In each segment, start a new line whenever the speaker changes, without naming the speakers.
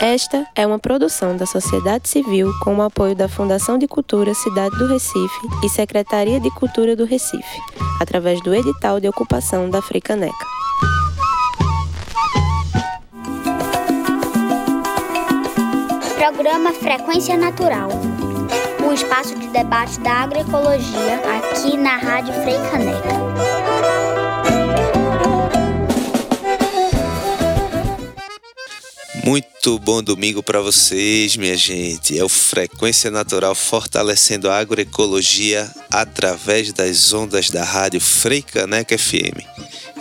Esta é uma produção da sociedade civil com o apoio da Fundação de Cultura Cidade do Recife e Secretaria de Cultura do Recife, através do edital de ocupação da Fricaneca.
Programa Frequência Natural. Um espaço de debate da agroecologia aqui na Rádio Freicaneca.
Muito bom domingo para vocês, minha gente. É o Frequência Natural fortalecendo a agroecologia através das ondas da rádio Freicaneca FM.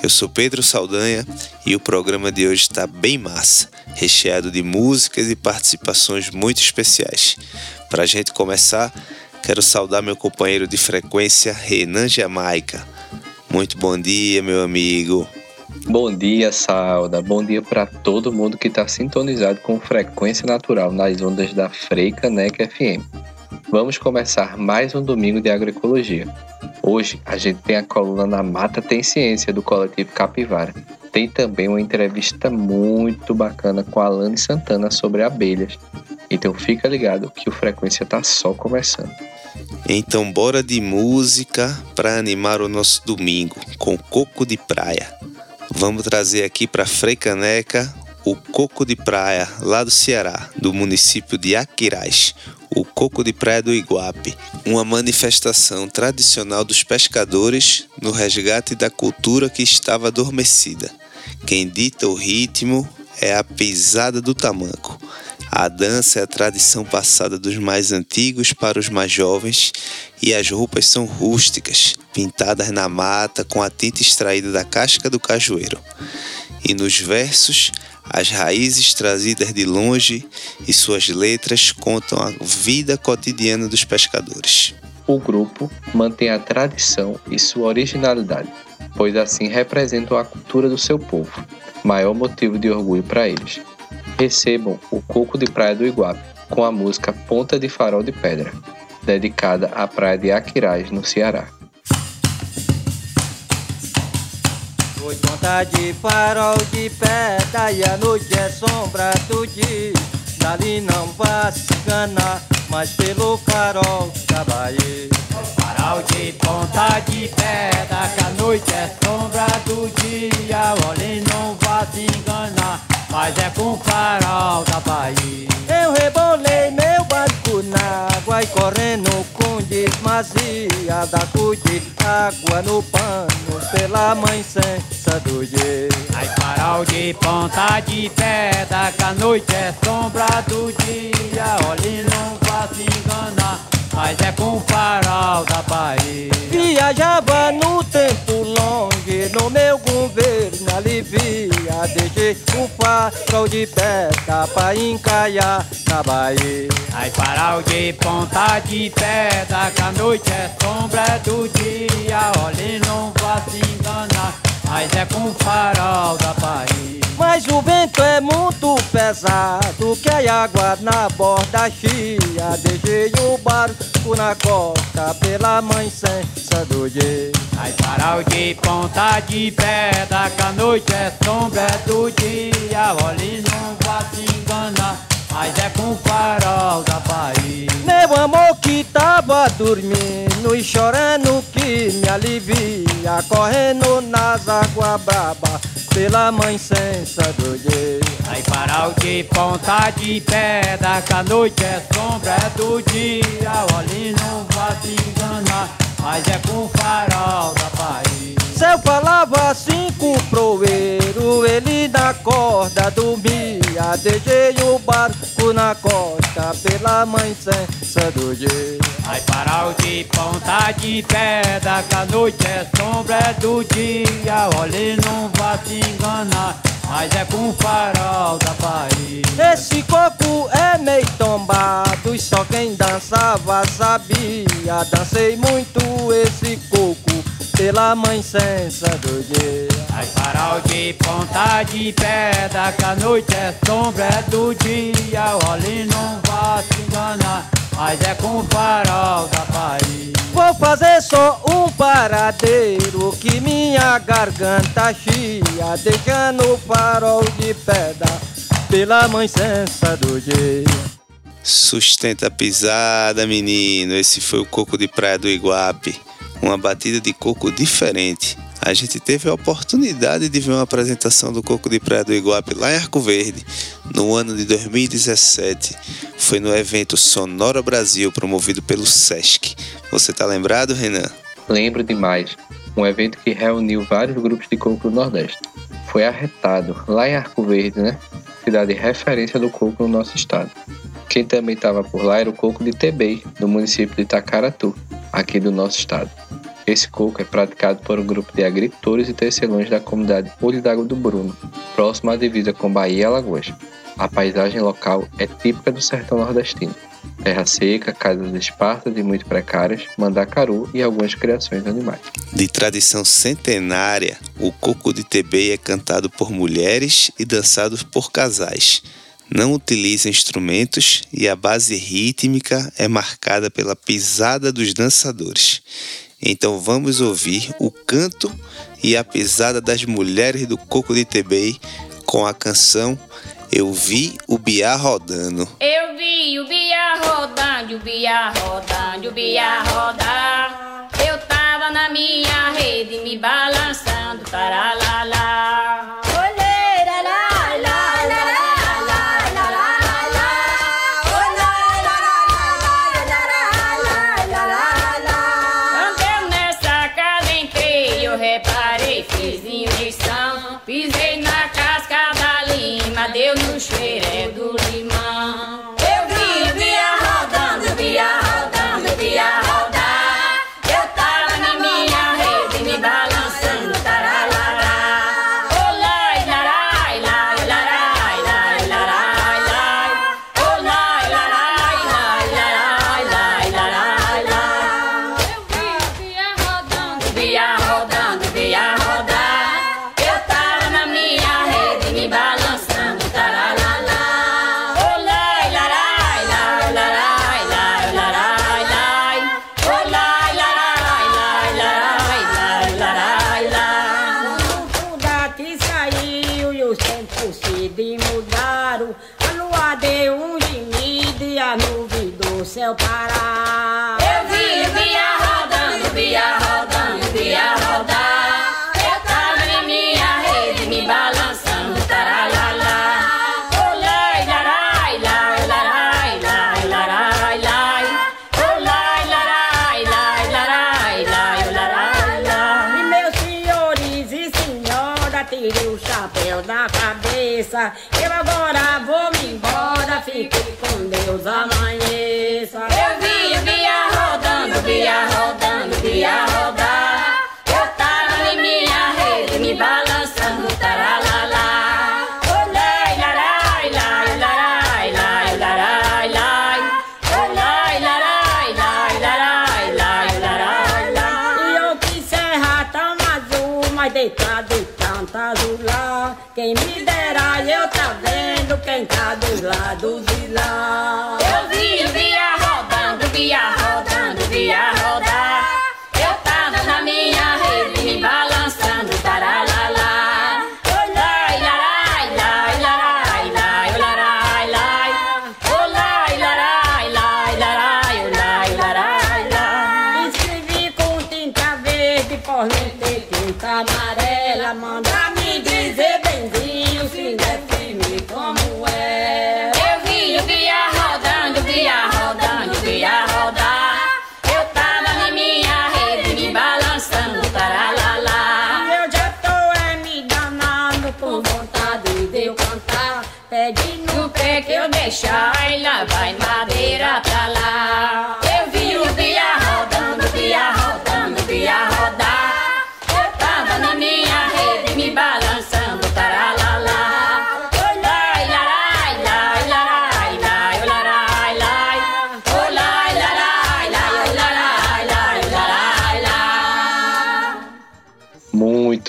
Eu sou Pedro Saldanha e o programa de hoje está bem massa, recheado de músicas e participações muito especiais. Para a gente começar, quero saudar meu companheiro de frequência, Renan Jamaica. Muito bom dia, meu amigo.
Bom dia, Sauda. Bom dia para todo mundo que está sintonizado com frequência natural nas ondas da Freica NEC FM. Vamos começar mais um domingo de agroecologia. Hoje a gente tem a coluna Na Mata Tem Ciência do coletivo Capivara. Tem também uma entrevista muito bacana com a Alane Santana sobre abelhas. Então fica ligado que o Frequência está só começando.
Então bora de música para animar o nosso domingo com Coco de Praia. Vamos trazer aqui para Freicaneca o coco de praia lá do Ceará, do município de Aquiraz, o coco de praia do Iguape, uma manifestação tradicional dos pescadores no resgate da cultura que estava adormecida. Quem dita o ritmo é a pisada do tamanco. A dança é a tradição passada dos mais antigos para os mais jovens e as roupas são rústicas, pintadas na mata com a tinta extraída da casca do cajueiro. E nos versos, as raízes trazidas de longe e suas letras contam a vida cotidiana dos pescadores.
O grupo mantém a tradição e sua originalidade, pois assim representam a cultura do seu povo, maior motivo de orgulho para eles recebam o Coco de Praia do Iguape com a música Ponta de Farol de Pedra, dedicada à praia de Aquiraz, no Ceará.
Foi ponta de farol de pedra e a noite é sombra do dia. Dali não vai se enganar, mas pelo farol da Bahia.
Farol de ponta de pedra, que a noite é sombra do dia. Olhe, não vai se enganar mas é com farol da Bahia.
Eu rebolei meu barco na água e correndo com desmazia da cuide água no pano pela mãe sensa do dia.
Ai, farol de ponta de pedra, que a noite é sombra do dia. Olhe, não vá se enganar mas é com farol da Bahia.
Viajava no tempo longe, no meu governo alivia. Deixei o farol de pedra pra encaiar na Bahia.
Ai, farol de ponta de pedra, que a noite é sombra do dia. Olhe, não vá se enganar, mas é com farol da Bahia.
Mas o vento é muito pesado Que a água na borda chia Deixei o barco na costa Pela mãe sensa do dia
Ai, farol de ponta de pedra Que a noite é sombra do dia. Olhe, não vá se enganar mas é com o farol da Bahia.
Meu amor que tava dormindo e chorando que me alivia, correndo nas águas braba pela mãe sensa do dia.
Ai, farol de ponta de pedra, que a noite é sombra do dia. Olhe, não vá se enganar, mas é com farol da Bahia.
Se eu falava assim com o proeiro, ele na corda dormia. Deixei o barco na costa pela mãe sensa do dia.
Ai, farol de ponta de pedra, que a noite é sombra do dia. Olhe, não vá se enganar. Mas é com farol da Bahia.
Esse coco é meio tombado e só quem dançava sabia. Dancei muito esse coco pela mãe sensa do dia.
Ai, farol de ponta de pedra, que a noite é sombra do dia. Olhe, não vá se enganar, mas é com o farol da Bahia.
Vou fazer só paradeiro, que minha garganta chia, deixando o farol de pedra pela mãe sensa do dia.
Sustenta a pisada, menino. Esse foi o coco de praia do Iguape. Uma batida de coco diferente. A gente teve a oportunidade de ver uma apresentação do Coco de Praia do Iguape lá em Arco Verde, no ano de 2017. Foi no evento Sonora Brasil, promovido pelo SESC. Você tá lembrado, Renan?
Lembro demais. Um evento que reuniu vários grupos de coco do Nordeste. Foi arretado lá em Arco Verde, né? Cidade referência do coco no nosso estado. Quem também estava por lá era o coco de Tebei, do município de Itacaratu, aqui do nosso estado. Esse coco é praticado por um grupo de agricultores e tecelões da comunidade Olho d'Água do Bruno, próximo à divisa com Bahia e Alagoas. A paisagem local é típica do sertão nordestino. Terra seca, casas espartas e muito precárias, mandacaru e algumas criações animais.
De tradição centenária, o coco de Tebei é cantado por mulheres e dançado por casais. Não utiliza instrumentos e a base rítmica é marcada pela pisada dos dançadores. Então vamos ouvir o canto e a pisada das mulheres do Coco de Tebei com a canção Eu Vi o Biá Rodando.
Eu vi o Biá rodando, o Biá rodando, o Biá rodar. Eu tava na minha rede me balançando,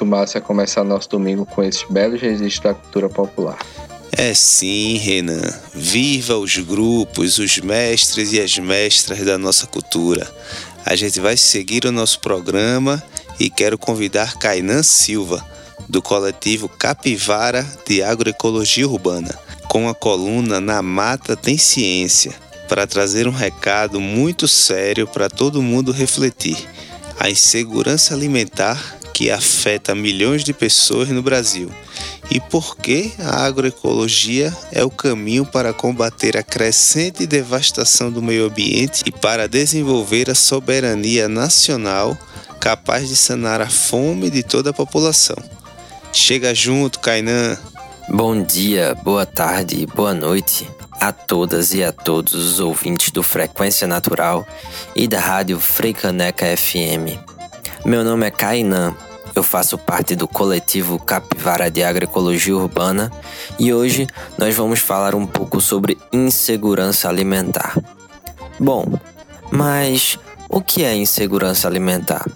massa começar nosso domingo com esses belos registros da cultura popular.
É sim, Renan. Viva os grupos, os mestres e as mestras da nossa cultura. A gente vai seguir o nosso programa e quero convidar Kainan Silva, do coletivo Capivara de Agroecologia Urbana, com a coluna Na Mata Tem Ciência, para trazer um recado muito sério para todo mundo refletir: a insegurança alimentar que afeta milhões de pessoas no Brasil e por que a agroecologia é o caminho para combater a crescente devastação do meio ambiente e para desenvolver a soberania nacional capaz de sanar a fome de toda a população. Chega junto, Kainan!
Bom dia, boa tarde, boa noite a todas e a todos os ouvintes do Frequência Natural e da Rádio Freicaneca FM. Meu nome é Kainan eu faço parte do coletivo Capivara de Agroecologia Urbana e hoje nós vamos falar um pouco sobre insegurança alimentar. Bom, mas o que é insegurança alimentar?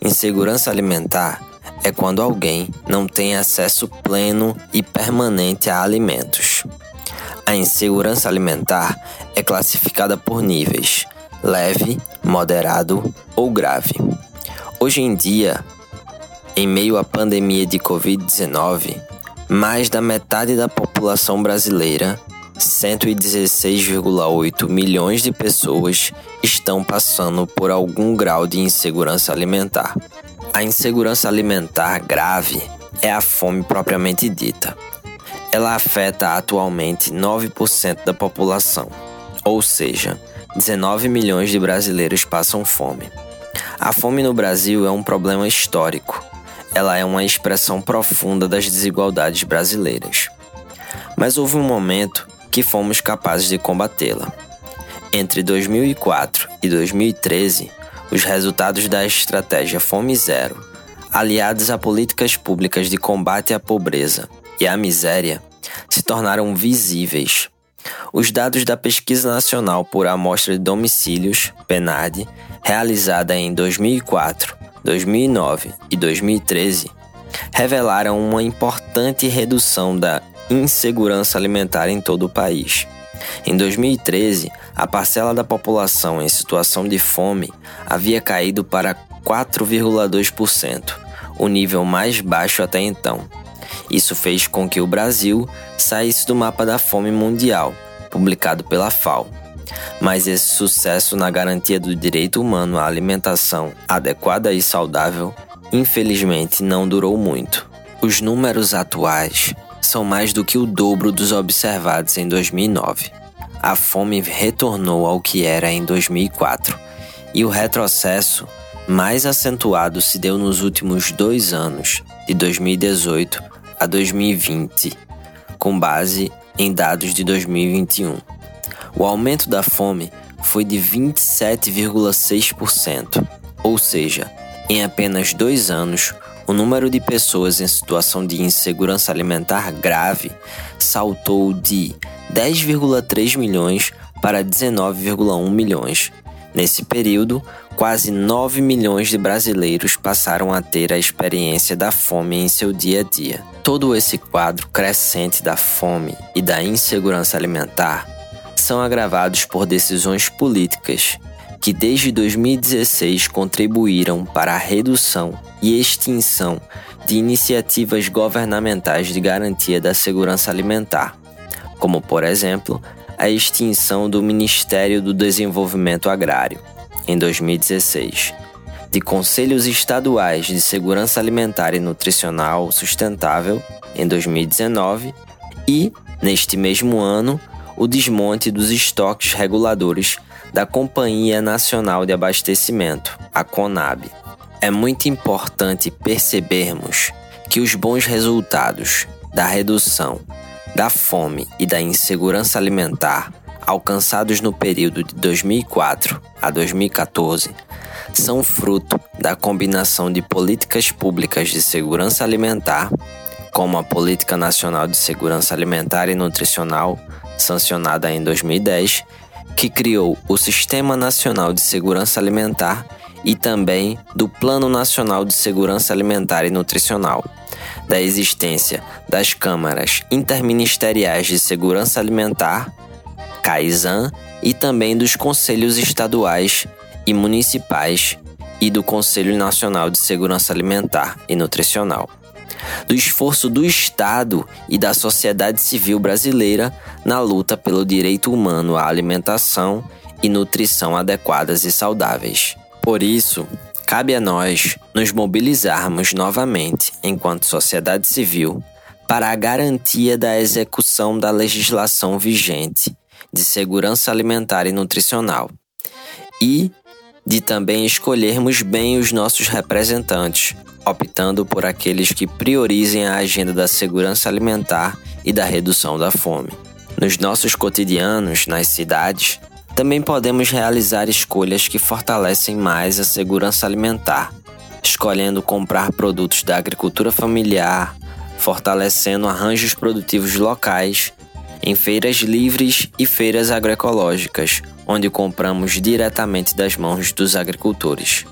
Insegurança alimentar é quando alguém não tem acesso pleno e permanente a alimentos. A insegurança alimentar é classificada por níveis: leve, moderado ou grave. Hoje em dia, em meio à pandemia de Covid-19, mais da metade da população brasileira, 116,8 milhões de pessoas, estão passando por algum grau de insegurança alimentar. A insegurança alimentar grave é a fome propriamente dita. Ela afeta atualmente 9% da população, ou seja, 19 milhões de brasileiros passam fome. A fome no Brasil é um problema histórico ela é uma expressão profunda das desigualdades brasileiras. Mas houve um momento que fomos capazes de combatê-la. Entre 2004 e 2013, os resultados da estratégia Fome Zero, aliados a políticas públicas de combate à pobreza e à miséria, se tornaram visíveis. Os dados da Pesquisa Nacional por Amostra de Domicílios, PNAD, realizada em 2004, 2009 e 2013 revelaram uma importante redução da insegurança alimentar em todo o país. Em 2013, a parcela da população em situação de fome havia caído para 4,2%, o nível mais baixo até então. Isso fez com que o Brasil saísse do mapa da fome mundial, publicado pela FAO, mas esse sucesso na garantia do direito humano à alimentação adequada e saudável, infelizmente, não durou muito. Os números atuais são mais do que o dobro dos observados em 2009. A fome retornou ao que era em 2004 e o retrocesso mais acentuado se deu nos últimos dois anos, de 2018 a 2020, com base em dados de 2021. O aumento da fome foi de 27,6%, ou seja, em apenas dois anos, o número de pessoas em situação de insegurança alimentar grave saltou de 10,3 milhões para 19,1 milhões. Nesse período, quase 9 milhões de brasileiros passaram a ter a experiência da fome em seu dia a dia. Todo esse quadro crescente da fome e da insegurança alimentar são agravados por decisões políticas que desde 2016 contribuíram para a redução e extinção de iniciativas governamentais de garantia da segurança alimentar, como, por exemplo, a extinção do Ministério do Desenvolvimento Agrário, em 2016, de Conselhos Estaduais de Segurança Alimentar e Nutricional Sustentável, em 2019, e, neste mesmo ano, o desmonte dos estoques reguladores da Companhia Nacional de Abastecimento, a CONAB. É muito importante percebermos que os bons resultados da redução da fome e da insegurança alimentar alcançados no período de 2004 a 2014 são fruto da combinação de políticas públicas de segurança alimentar, como a Política Nacional de Segurança Alimentar e Nutricional, sancionada em 2010, que criou o Sistema Nacional de Segurança Alimentar e também do Plano Nacional de Segurança Alimentar e Nutricional, da existência das câmaras interministeriais de segurança alimentar, CAISAN, e também dos conselhos estaduais e municipais e do Conselho Nacional de Segurança Alimentar e Nutricional. do esforço do Estado e da sociedade civil brasileira na luta pelo direito humano à alimentação e nutrição adequadas e saudáveis. Por isso, cabe a nós nos mobilizarmos novamente, enquanto sociedade civil, para a garantia da execução da legislação vigente de segurança alimentar e nutricional e de também escolhermos bem os nossos representantes, optando por aqueles que priorizem a agenda da segurança alimentar e da redução da fome. Nos nossos cotidianos, nas cidades, também podemos realizar escolhas que fortalecem mais a segurança alimentar, escolhendo comprar produtos da agricultura familiar, fortalecendo arranjos produtivos locais, em feiras livres e feiras agroecológicas, onde compramos diretamente das mãos dos agricultores.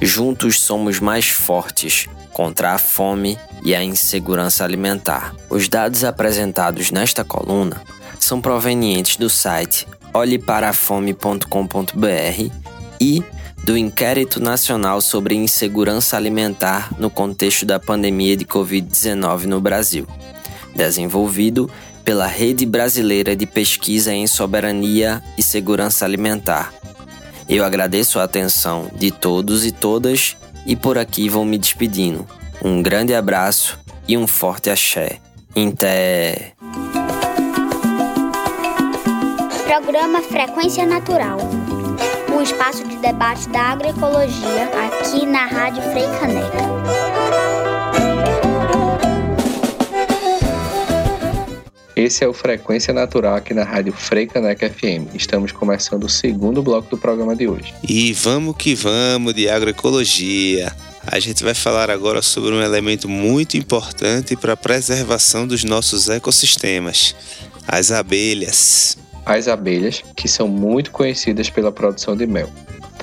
Juntos somos mais fortes contra a fome e a insegurança alimentar. Os dados apresentados nesta coluna são provenientes do site olheparafome.com.br e do Inquérito Nacional sobre Insegurança Alimentar no contexto da pandemia de Covid-19 no Brasil, desenvolvido pela Rede Brasileira de Pesquisa em Soberania e Segurança Alimentar. Eu agradeço a atenção de todos e todas e por aqui vou me despedindo. Um grande abraço e um forte axé. Inté.
Programa Frequência Natural. Um espaço de debate da agroecologia aqui na Rádio Frei Caneca.
Esse é o Frequência Natural aqui na Rádio Freicaneca FM. Estamos começando o segundo bloco do programa de hoje.
E vamos que vamos de agroecologia. A gente vai falar agora sobre um elemento muito importante para a preservação dos nossos ecossistemas: as abelhas.
As abelhas, que são muito conhecidas pela produção de mel.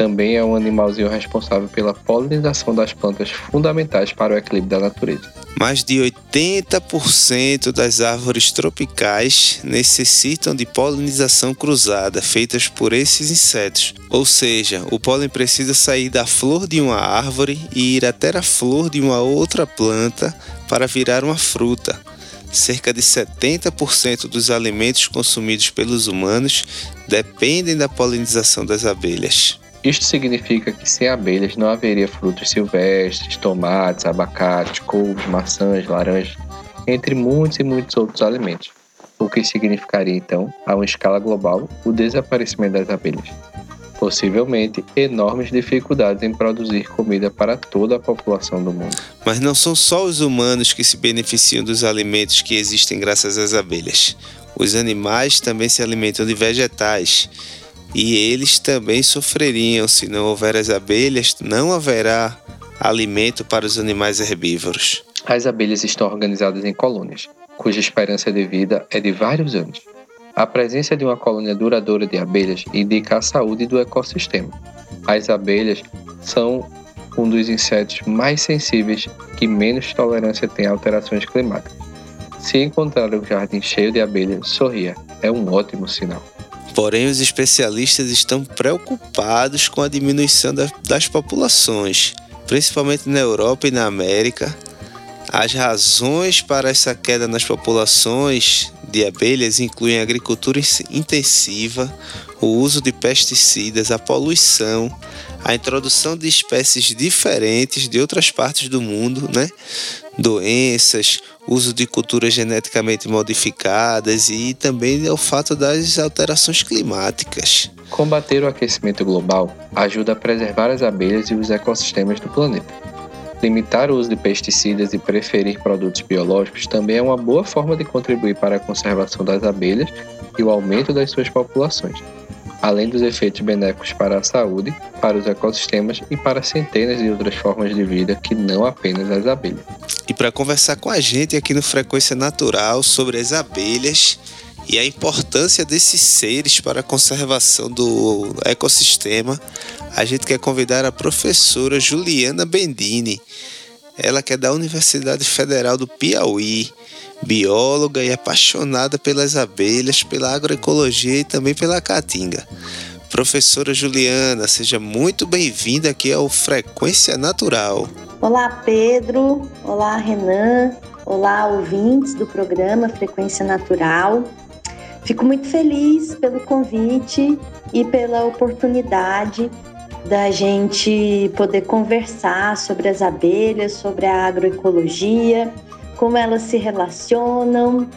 Também é um animalzinho responsável pela polinização das plantas fundamentais para o equilíbrio da natureza.
Mais de 80% das árvores tropicais necessitam de polinização cruzada feitas por esses insetos. Ou seja, o pólen precisa sair da flor de uma árvore e ir até a flor de uma outra planta para virar uma fruta. Cerca de 70% dos alimentos consumidos pelos humanos dependem da polinização das abelhas.
Isto significa que sem abelhas não haveria frutos silvestres, tomates, abacate, couves, maçãs, laranjas, entre muitos e muitos outros alimentos, o que significaria então, a uma escala global, o desaparecimento das abelhas. Possivelmente enormes dificuldades em produzir comida para toda a população do mundo.
Mas não são só os humanos que se beneficiam dos alimentos que existem graças às abelhas. Os animais também se alimentam de vegetais e eles também sofreriam se não houver as abelhas, não haverá alimento para os animais herbívoros.
As abelhas estão organizadas em colônias, cuja esperança de vida é de vários anos. A presença de uma colônia duradoura de abelhas indica a saúde do ecossistema. As abelhas são um dos insetos mais sensíveis que menos tolerância tem a alterações climáticas. Se encontrar um jardim cheio de abelhas, sorria, é um ótimo sinal.
Porém, os especialistas estão preocupados com a diminuição das populações, principalmente na Europa e na América. As razões para essa queda nas populações de abelhas incluem a agricultura intensiva, o uso de pesticidas, a poluição, a introdução de espécies diferentes de outras partes do mundo, né? doenças, uso de culturas geneticamente modificadas e também o fato das alterações climáticas.
Combater o aquecimento global ajuda a preservar as abelhas e os ecossistemas do planeta. Limitar o uso de pesticidas e preferir produtos biológicos também é uma boa forma de contribuir para a conservação das abelhas e o aumento das suas populações além dos efeitos benéficos para a saúde, para os ecossistemas e para centenas de outras formas de vida que não apenas as abelhas.
E para conversar com a gente aqui no Frequência Natural sobre as abelhas e a importância desses seres para a conservação do ecossistema, a gente quer convidar a professora Juliana Bendini. Ela que é da Universidade Federal do Piauí bióloga e apaixonada pelas abelhas, pela agroecologia e também pela caatinga. Professora Juliana, seja muito bem-vinda aqui ao Frequência Natural.
Olá, Pedro. Olá, Renan. Olá, ouvintes do programa Frequência Natural. Fico muito feliz pelo convite e pela oportunidade da gente poder conversar sobre as abelhas, sobre a agroecologia, como elas se relacionam.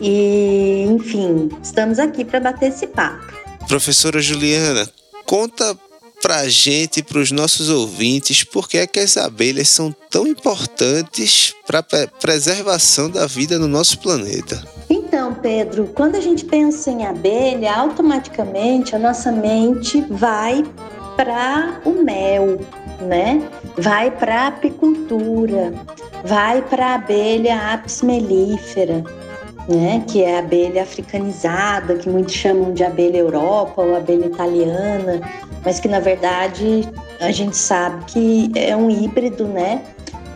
E, enfim, estamos aqui para bater esse papo.
Professora Juliana, conta pra gente e para os nossos ouvintes por que, é que as abelhas são tão importantes para a preservação da vida no nosso planeta.
Então, Pedro, quando a gente pensa em abelha, automaticamente a nossa mente vai para o mel, né? Vai para a apicultura, vai para a abelha apis mellifera, né? Que é a abelha africanizada, que muitos chamam de abelha Europa ou abelha italiana, mas que na verdade a gente sabe que é um híbrido, né?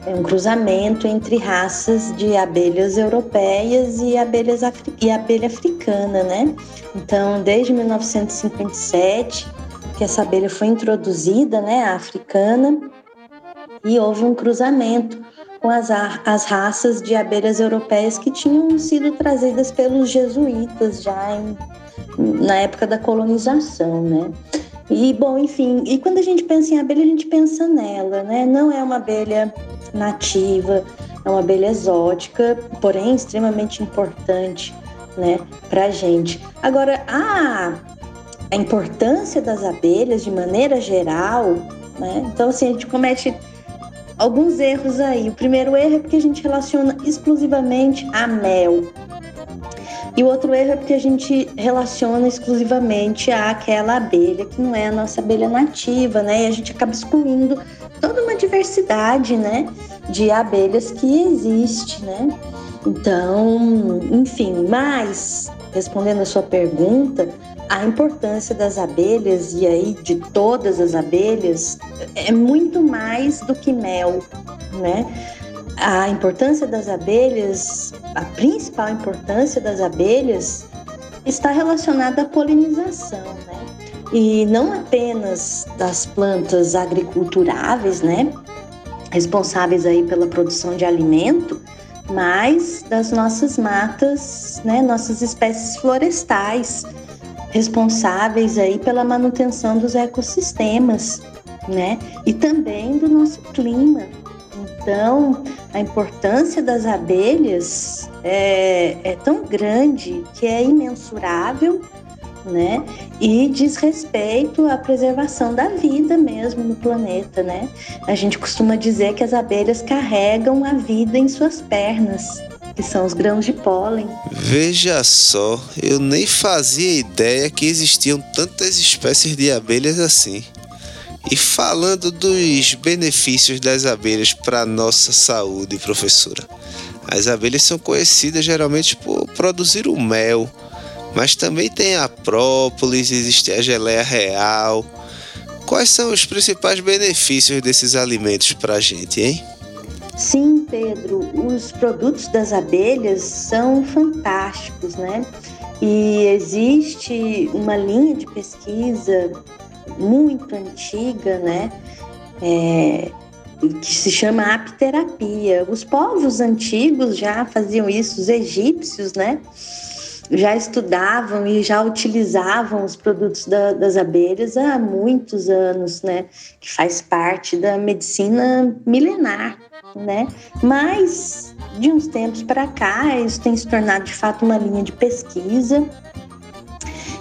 É um cruzamento entre raças de abelhas europeias e, abelhas e abelha africana, né? Então, desde 1957, que essa abelha foi introduzida, né, africana, e houve um cruzamento com as, as raças de abelhas europeias que tinham sido trazidas pelos jesuítas já em, na época da colonização, né? E, bom, enfim, e quando a gente pensa em abelha, a gente pensa nela, né? Não é uma abelha nativa, é uma abelha exótica, porém extremamente importante, né, pra gente. Agora, a, a importância das abelhas de maneira geral, né? Então, assim, a gente comete alguns erros aí. O primeiro erro é porque a gente relaciona exclusivamente a mel, e o outro erro é porque a gente relaciona exclusivamente àquela abelha que não é a nossa abelha nativa, né? E a gente acaba excluindo toda uma diversidade, né, de abelhas que existe, né? Então, enfim, mas respondendo a sua pergunta, a importância das abelhas e aí de todas as abelhas é muito mais do que mel, né? a importância das abelhas, a principal importância das abelhas está relacionada à polinização, né? E não apenas das plantas agriculturáveis, né? Responsáveis aí pela produção de alimento, mas das nossas matas, né? Nossas espécies florestais, responsáveis aí pela manutenção dos ecossistemas, né? E também do nosso clima, então, a importância das abelhas é, é tão grande que é imensurável né? E diz respeito à preservação da vida mesmo no planeta, né? A gente costuma dizer que as abelhas carregam a vida em suas pernas, que são os grãos de pólen.
Veja só, eu nem fazia ideia que existiam tantas espécies de abelhas assim. E falando dos benefícios das abelhas para nossa saúde, professora. As abelhas são conhecidas geralmente por produzir o mel, mas também tem a própolis, existe a geleia real. Quais são os principais benefícios desses alimentos para a gente, hein?
Sim, Pedro, os produtos das abelhas são fantásticos, né? E existe uma linha de pesquisa muito antiga, né? É, que se chama apiterapia. Os povos antigos já faziam isso, os egípcios, né? Já estudavam e já utilizavam os produtos da, das abelhas há muitos anos, né? Que faz parte da medicina milenar, né? Mas de uns tempos para cá, isso tem se tornado de fato uma linha de pesquisa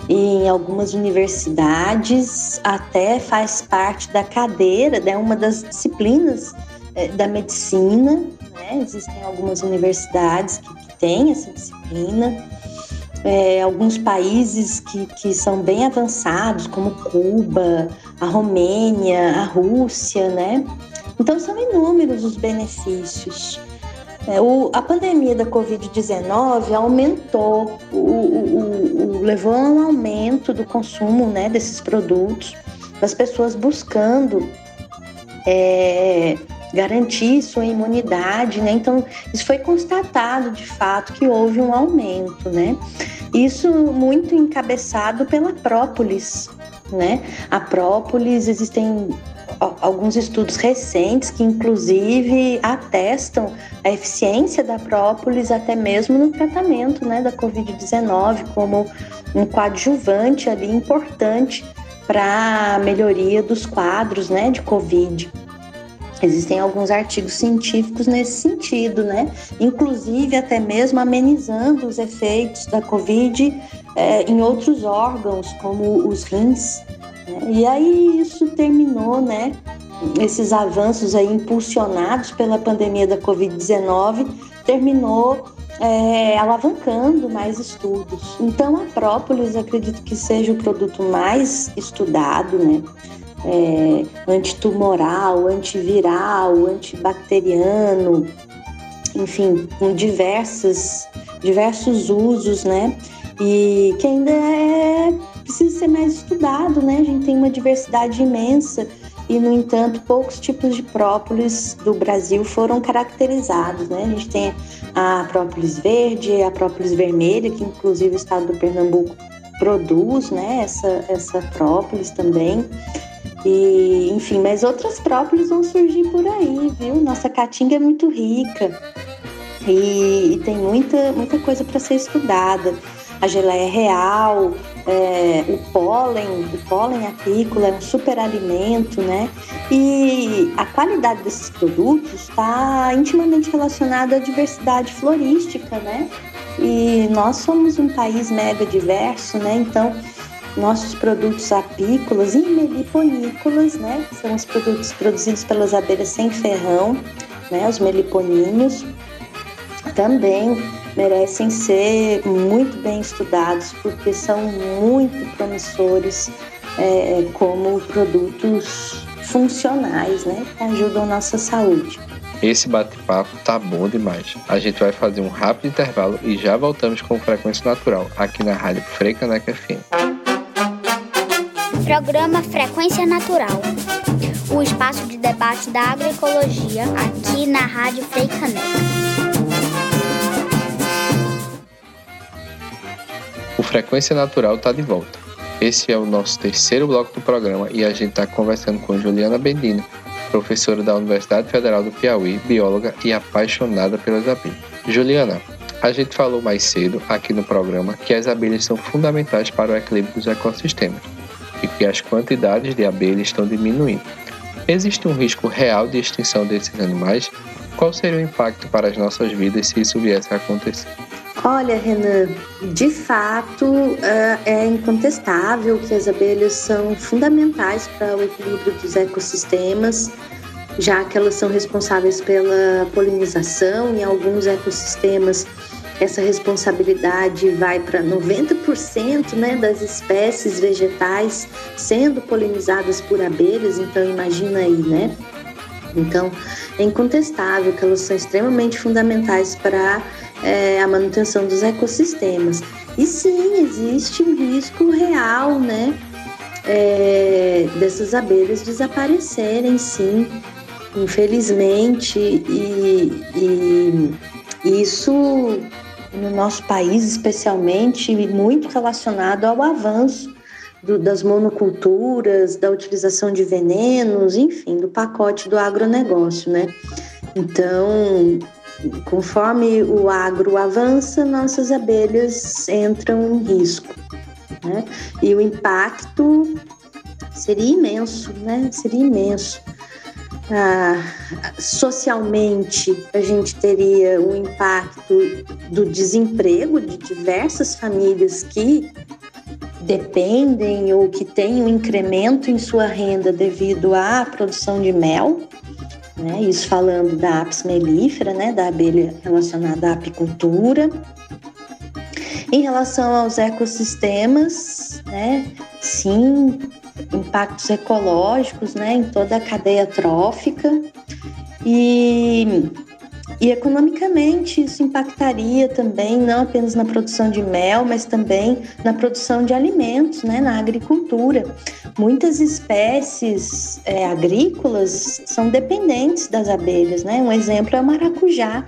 em algumas universidades até faz parte da cadeira, é né, uma das disciplinas é, da medicina. Né? Existem algumas universidades que, que têm essa disciplina. É, alguns países que, que são bem avançados, como Cuba, a Romênia, a Rússia, né? Então são inúmeros os benefícios. É, o, a pandemia da Covid-19 aumentou, o, o, levou a um aumento do consumo né, desses produtos, das pessoas buscando é, garantir sua imunidade, né? Então, isso foi constatado de fato que houve um aumento, né? Isso muito encabeçado pela própolis, né? A própolis existem alguns estudos recentes que, inclusive, atestam a eficiência da própolis até mesmo no tratamento né, da Covid-19, como um coadjuvante ali importante para a melhoria dos quadros né, de Covid. Existem alguns artigos científicos nesse sentido, né? Inclusive até mesmo amenizando os efeitos da Covid é, em outros órgãos, como os rins. Né? E aí isso terminou, né? Esses avanços aí impulsionados pela pandemia da Covid-19 terminou é, alavancando mais estudos. Então, a própolis acredito que seja o produto mais estudado, né? É, antitumoral, antiviral, antibacteriano, enfim, com diversos, diversos usos, né? E que ainda é, precisa ser mais estudado, né? A gente tem uma diversidade imensa e, no entanto, poucos tipos de própolis do Brasil foram caracterizados. Né? A gente tem a própolis verde, a própolis vermelha, que inclusive o estado do Pernambuco produz né? essa, essa própolis também. E, enfim, mas outras própolis vão surgir por aí, viu? Nossa caatinga é muito rica e, e tem muita, muita coisa para ser estudada. A geleia real, é, o pólen, o pólen apícola é um superalimento, né? E a qualidade desses produtos está intimamente relacionada à diversidade florística, né? E nós somos um país mega diverso, né? Então, nossos produtos apícolas e meliponícolas, né? São os produtos produzidos pelas abelhas sem ferrão, né? Os meliponinhos também merecem ser muito bem estudados porque são muito promissores é, como produtos funcionais, né, que ajudam a nossa saúde.
Esse bate-papo tá bom demais. A gente vai fazer um rápido intervalo e já voltamos com Frequência Natural aqui na Rádio Freicaneca FM.
Programa Frequência Natural. O espaço de debate da agroecologia aqui na Rádio Freicaneca.
Frequência Natural está de volta. Esse é o nosso terceiro bloco do programa e a gente está conversando com Juliana Bendino, professora da Universidade Federal do Piauí, bióloga e apaixonada pelas abelhas. Juliana, a gente falou mais cedo aqui no programa que as abelhas são fundamentais para o equilíbrio dos ecossistemas e que as quantidades de abelhas estão diminuindo. Existe um risco real de extinção desses animais? Qual seria o impacto para as nossas vidas se isso viesse a acontecer?
Olha, Renan, de fato é, é incontestável que as abelhas são fundamentais para o equilíbrio dos ecossistemas, já que elas são responsáveis pela polinização em alguns ecossistemas. Essa responsabilidade vai para 90% né, das espécies vegetais sendo polinizadas por abelhas, então imagina aí, né? Então, é incontestável que elas são extremamente fundamentais para é, a manutenção dos ecossistemas. E sim, existe um risco real, né? É, dessas abelhas desaparecerem, sim, infelizmente, e, e isso no nosso país, especialmente, muito relacionado ao avanço do, das monoculturas, da utilização de venenos, enfim, do pacote do agronegócio, né? Então, conforme o agro avança, nossas abelhas entram em risco, né? E o impacto seria imenso, né? Seria imenso. Ah, socialmente, a gente teria o impacto do desemprego de diversas famílias que dependem ou que têm um incremento em sua renda devido à produção de mel, né? Isso falando da apis mellifera, né? Da abelha relacionada à apicultura. Em relação aos ecossistemas, né? Sim, impactos ecológicos, né? Em toda a cadeia trófica e e economicamente isso impactaria também não apenas na produção de mel, mas também na produção de alimentos, né, na agricultura. Muitas espécies é, agrícolas são dependentes das abelhas, né? Um exemplo é o maracujá,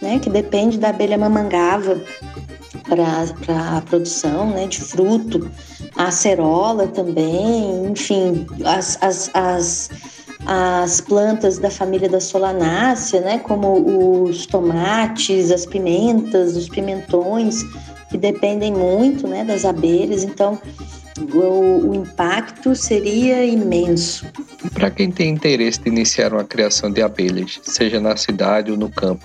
né, que depende da abelha mamangava para a produção né, de fruto. A acerola também, enfim, as, as, as, as plantas da família da solanácea, né, como os tomates, as pimentas, os pimentões, que dependem muito né, das abelhas. Então, o, o impacto seria imenso.
Para quem tem interesse de iniciar uma criação de abelhas, seja na cidade ou no campo,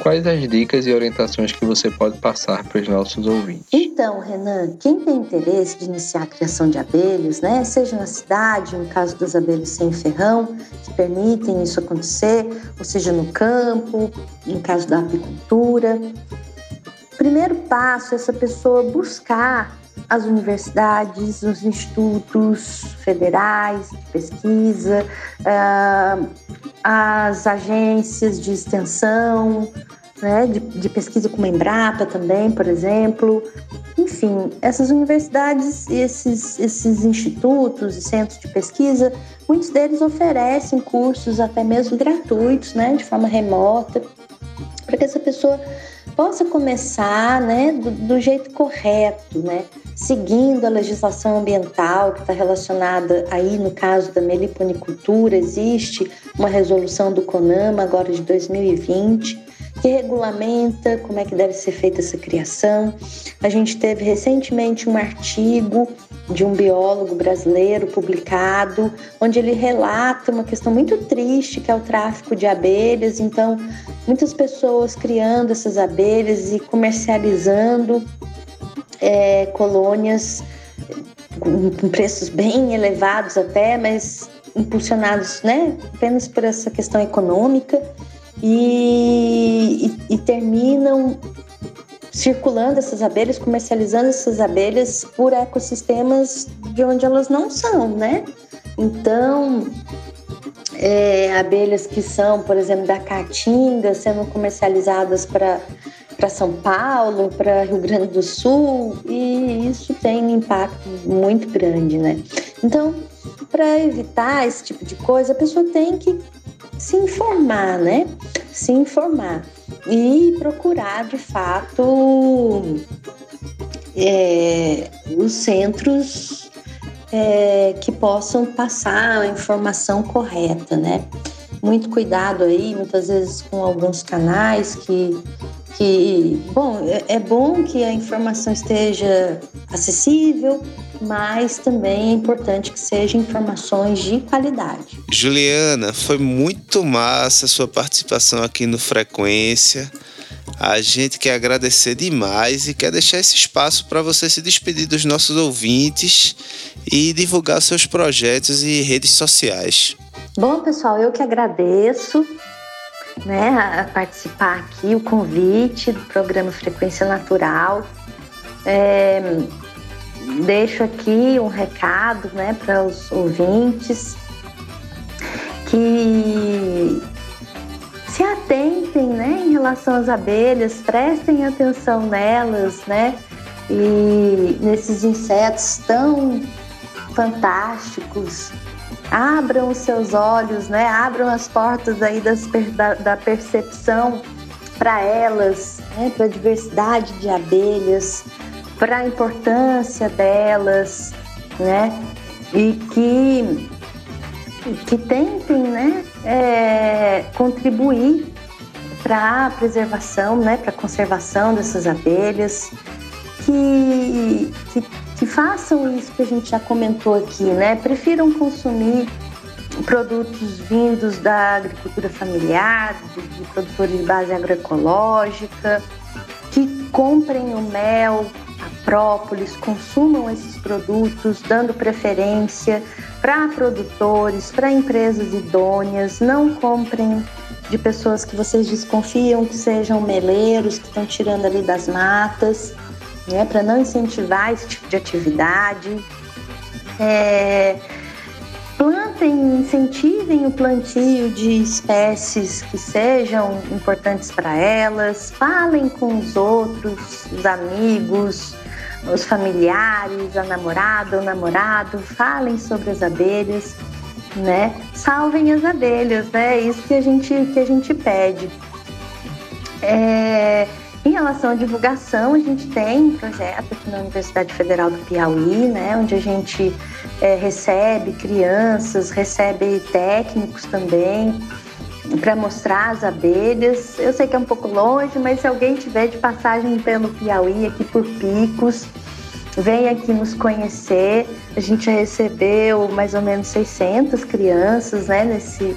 quais as dicas e orientações que você pode passar para os nossos ouvintes?
Então, Renan, quem tem interesse de iniciar a criação de abelhas, né, seja na cidade, no caso das abelhas sem ferrão, que permitem isso acontecer, ou seja no campo, no caso da apicultura, o primeiro passo é essa pessoa buscar as universidades, os institutos federais de pesquisa, uh, as agências de extensão, né, de, de, pesquisa como a Embrapa também, por exemplo. Enfim, essas universidades e esses, esses institutos e centros de pesquisa, muitos deles oferecem cursos até mesmo gratuitos, né, de forma remota, para que essa pessoa possa começar né, do, do jeito correto, né, seguindo a legislação ambiental que está relacionada aí no caso da meliponicultura, existe uma resolução do CONAMA agora de 2020 que regulamenta como é que deve ser feita essa criação. A gente teve recentemente um artigo de um biólogo brasileiro publicado, onde ele relata uma questão muito triste que é o tráfico de abelhas. Então, muitas pessoas criando essas abelhas e comercializando é, colônias com preços bem elevados até, mas impulsionados né, apenas por essa questão econômica e, e, e terminam circulando essas abelhas, comercializando essas abelhas por ecossistemas de onde elas não são, né? Então, é, abelhas que são, por exemplo, da Caatinga, sendo comercializadas para para São Paulo, para Rio Grande do Sul, e isso tem um impacto muito grande, né? Então, para evitar esse tipo de coisa, a pessoa tem que se informar, né? Se informar e procurar de fato é, os centros é, que possam passar a informação correta, né? Muito cuidado aí, muitas vezes com alguns canais que que, bom, é, é bom que a informação esteja acessível, mas também é importante que sejam informações de qualidade.
Juliana, foi muito massa a sua participação aqui no Frequência. A gente quer agradecer demais e quer deixar esse espaço para você se despedir dos nossos ouvintes e divulgar seus projetos e redes sociais.
Bom, pessoal, eu que agradeço né, a participar aqui, o convite do programa Frequência Natural. É, deixo aqui um recado né, para os ouvintes que se atentem né, em relação às abelhas, prestem atenção nelas, né? E nesses insetos tão fantásticos abram os seus olhos, né? Abram as portas aí das, da, da percepção para elas, né? para a diversidade de abelhas, para a importância delas, né? E que, que tentem, né? É, contribuir para a preservação, né? Para a conservação dessas abelhas, que, que que façam isso que a gente já comentou aqui, né? Prefiram consumir produtos vindos da agricultura familiar, de, de produtores de base agroecológica, que comprem o mel, a própolis, consumam esses produtos, dando preferência para produtores, para empresas idôneas, não comprem de pessoas que vocês desconfiam que sejam meleiros, que estão tirando ali das matas né, para não incentivar esse tipo de atividade. É, plantem, incentivem o plantio de espécies que sejam importantes para elas, falem com os outros, os amigos, os familiares, a namorada, o namorado, falem sobre as abelhas, né? Salvem as abelhas, né? É isso que a gente, que a gente pede. É, Em relação à divulgação, a gente tem um projeto aqui na Universidade Federal do Piauí, né, onde a gente é, recebe crianças, recebe técnicos também para mostrar as abelhas. Eu sei que é um pouco longe, mas se alguém tiver de passagem pelo Piauí, aqui por Picos, vem aqui nos conhecer. A gente já recebeu mais ou menos 600 crianças né, nesse,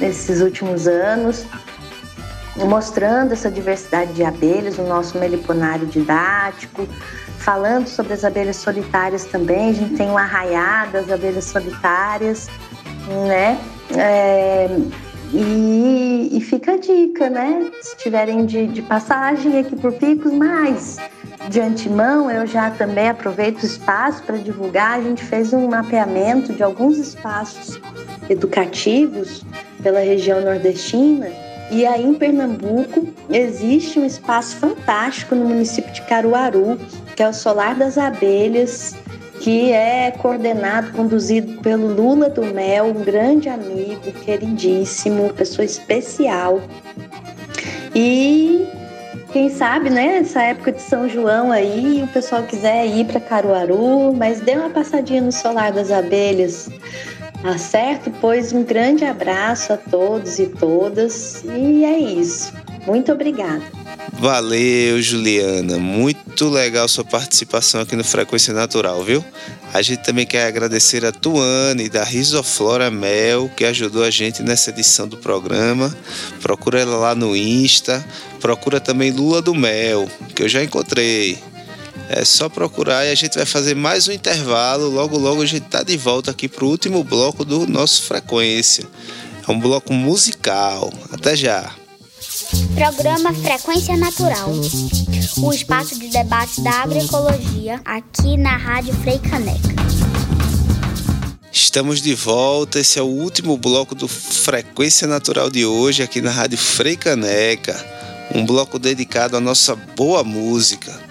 nesses últimos anos, mostrando essa diversidade de abelhas no nosso meliponário didático, falando sobre as abelhas solitárias também. A gente tem um arraiá das abelhas solitárias, né? É, e, e, fica a dica, né? Se tiverem de, de passagem aqui por Picos, mas de antemão, eu já também aproveito o espaço para divulgar. A gente fez um mapeamento de alguns espaços educativos pela região nordestina. E aí em Pernambuco existe um espaço fantástico no município de Caruaru, que é o Solar das Abelhas, que é coordenado, conduzido pelo Lula do Mel, um grande amigo, queridíssimo, pessoa especial. E quem sabe, né, essa época de São João aí, o pessoal quiser ir para Caruaru, mas dê uma passadinha no Solar das Abelhas. Tá certo? Pois um grande abraço a todos e todas. E é isso. Muito obrigada.
Valeu, Juliana. Muito legal sua participação aqui no Frequência Natural, viu? A gente também quer agradecer a Tuane da Risoflora Mel, que ajudou a gente nessa edição do programa. Procura ela lá no Insta. Procura também Lula do Mel, que eu já encontrei. É só procurar e a gente vai fazer mais um intervalo. Logo, logo a gente tá de volta aqui pro último bloco do nosso Frequência. É um bloco musical. Até já.
Programa Frequência Natural. O espaço de debate da agroecologia aqui na Rádio Frei Caneca.
Estamos de volta. Esse é o último bloco do Frequência Natural de hoje aqui na Rádio Frei Caneca. Um bloco dedicado à nossa boa música.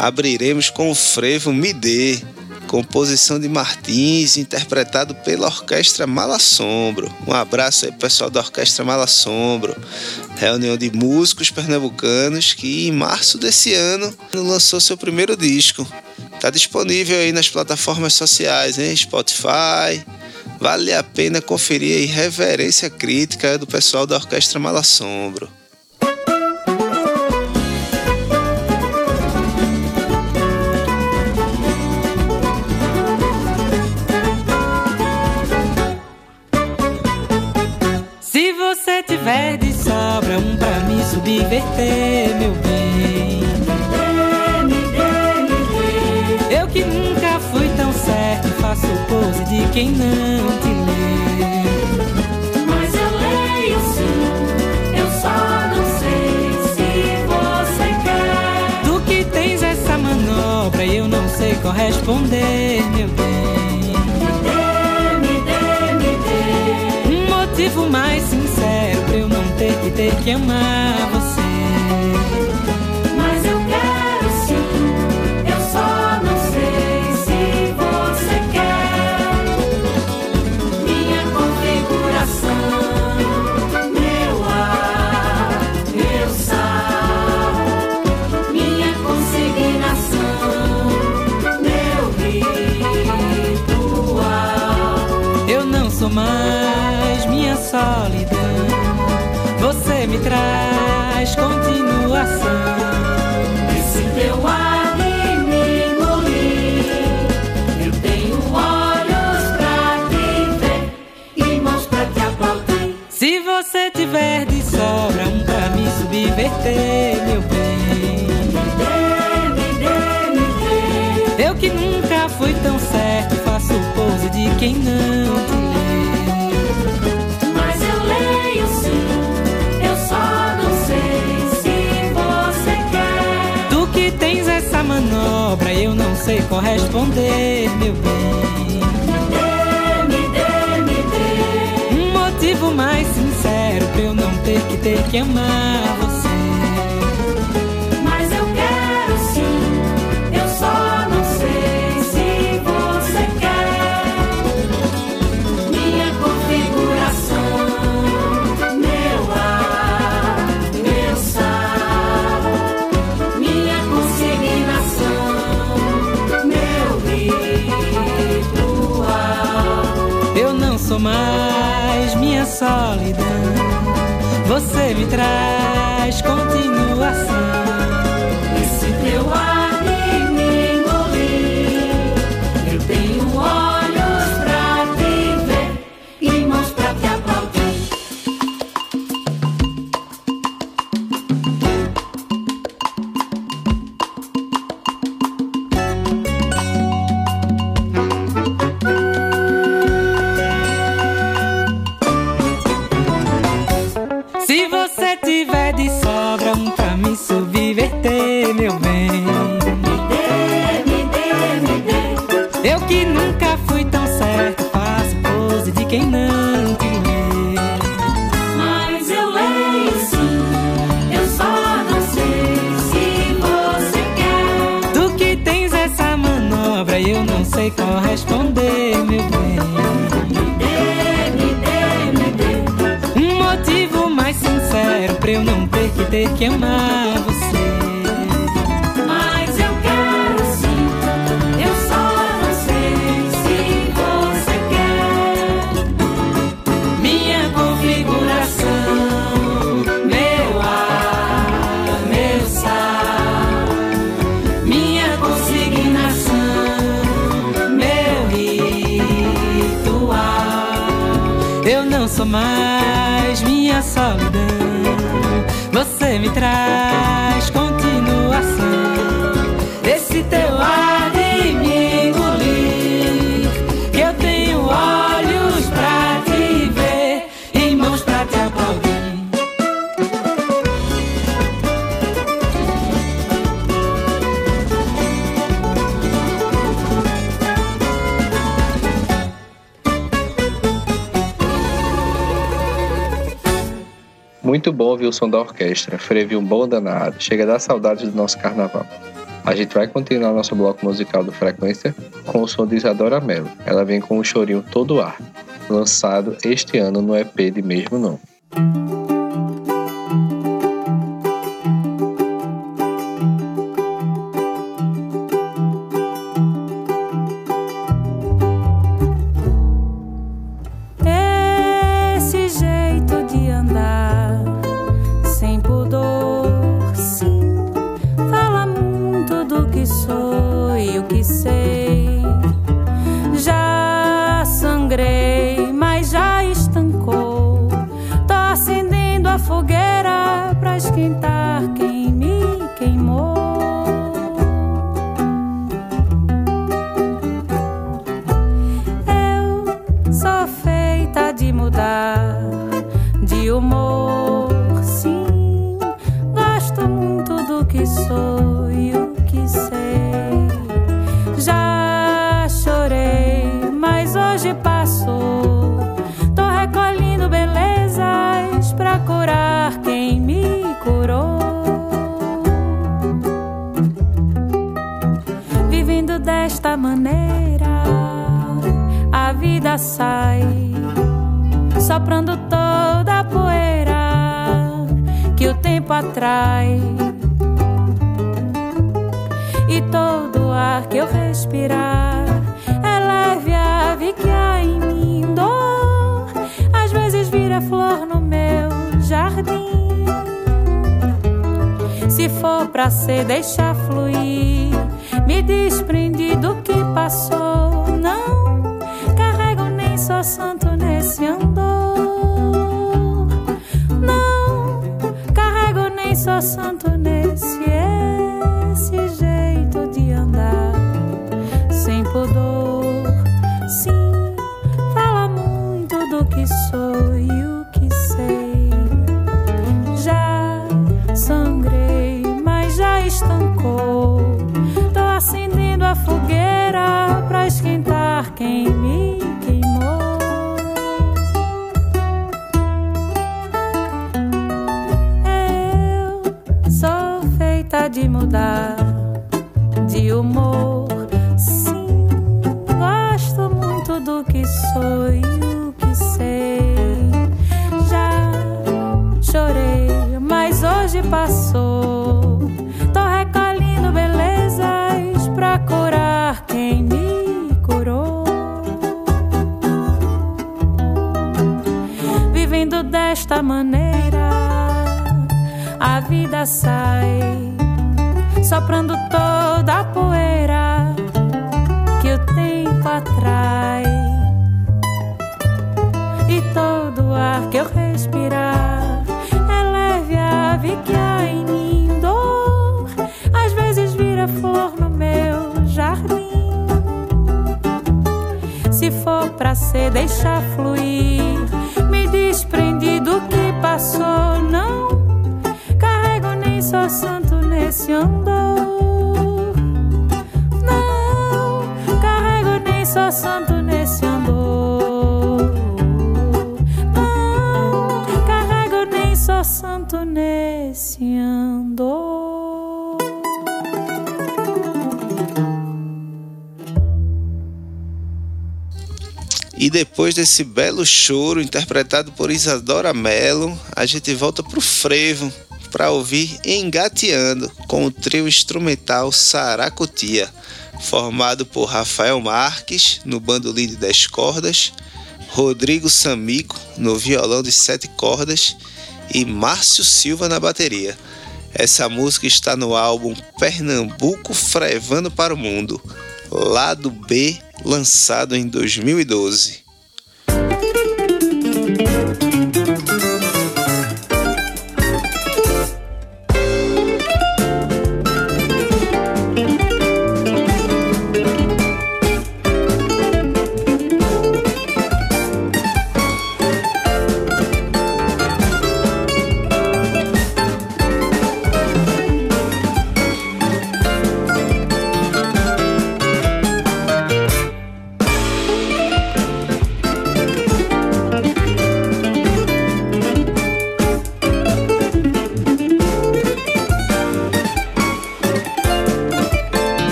Abriremos com o frevo Me Dê, composição de Martins, interpretado pela Orquestra Malassombro. Um abraço aí pessoal da Orquestra Malassombro, reunião de músicos pernambucanos que em março desse ano lançou seu primeiro disco. Está disponível aí nas plataformas sociais, hein? Spotify. Vale a pena conferir a reverência crítica do pessoal da Orquestra Malassombro.
Me subverter, meu bem. Me dê, me dê. Eu que nunca fui tão certo, faço pose de quem não te lê.
Mas eu leio sim, eu só não sei se você quer.
Do que tens essa manobra, eu não sei corresponder, meu bem.
Me dê, me dê, me
dê. Um motivo mais sincero eu não ter que ter que amar você. Traz continuação.
Esse teu ar me engolir, eu tenho olhos pra te ver e mãos pra te aplaudir.
Se você tiver de sobra um pra me subverter, meu bem.
Me dê, me dê, me
dê. Eu que nunca fui tão certo, faço pose de quem não te manobra eu não sei corresponder, meu bem.
Me me me.
Um motivo mais sincero pra eu não ter que ter que amar você. você me traz contigo. quem não te.
Mas eu leio sim, eu só não sei se você quer.
Do que tens essa manobra eu não sei como responder, meu bem. Me dê, me dê, me dê. Um motivo mais sincero pra eu não ter que ter que amar. me traz.
som da orquestra. Freviu um bom danado. Chega a dar saudade do nosso carnaval. A gente vai continuar nosso bloco musical do Frequência com o som de Isadora Mello. Ela vem com o um chorinho todo ar, lançado este ano no EP de mesmo nome.
Sou santo nesse andor. Não carrego nem sou santo nesse
andor. Não carrego nem sou santo nesse andor.
E depois desse belo choro interpretado por Isadora Mello, a gente volta pro frevo para ouvir Engateando com o trio instrumental Saracotia, formado por Rafael Marques no bandolim de 10 cordas, Rodrigo Samico no violão de 7 cordas e Márcio Silva na bateria. Essa música está no álbum Pernambuco Frevando para o Mundo, lado B, lançado em 2012.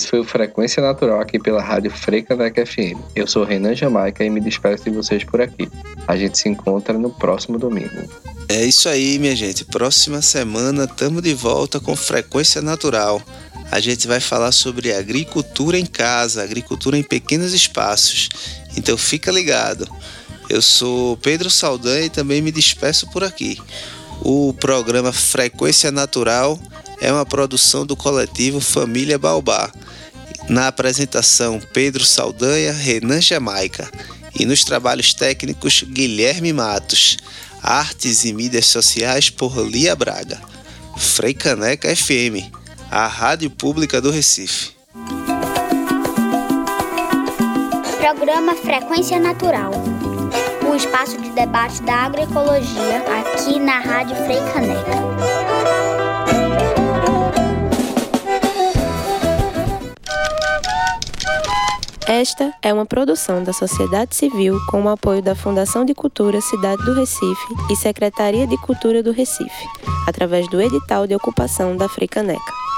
Esse foi o Frequência Natural aqui pela Rádio Freicaneca FM. Eu sou Renan Jamaica e me despeço de vocês por aqui. A gente se encontra no próximo domingo.
É isso aí, minha gente. Próxima semana estamos de volta com Frequência Natural. A gente vai falar sobre agricultura em casa, agricultura em pequenos espaços. Então fica ligado. Eu sou Pedro Saldanha e também me despeço por aqui. O programa Frequência Natural é uma produção do coletivo Família Baobá. Na apresentação, Pedro Saldanha, Renan Jamaica. E nos trabalhos técnicos, Guilherme Matos. Artes e mídias sociais por Lia Braga. Freicaneca FM, a rádio pública do Recife.
Programa Frequência Natural o espaço de debate da agroecologia aqui na Rádio Freicaneca.
Esta é uma produção da sociedade civil com o apoio da Fundação de Cultura Cidade do Recife e Secretaria de Cultura do Recife, através do edital de ocupação da Freicaneca.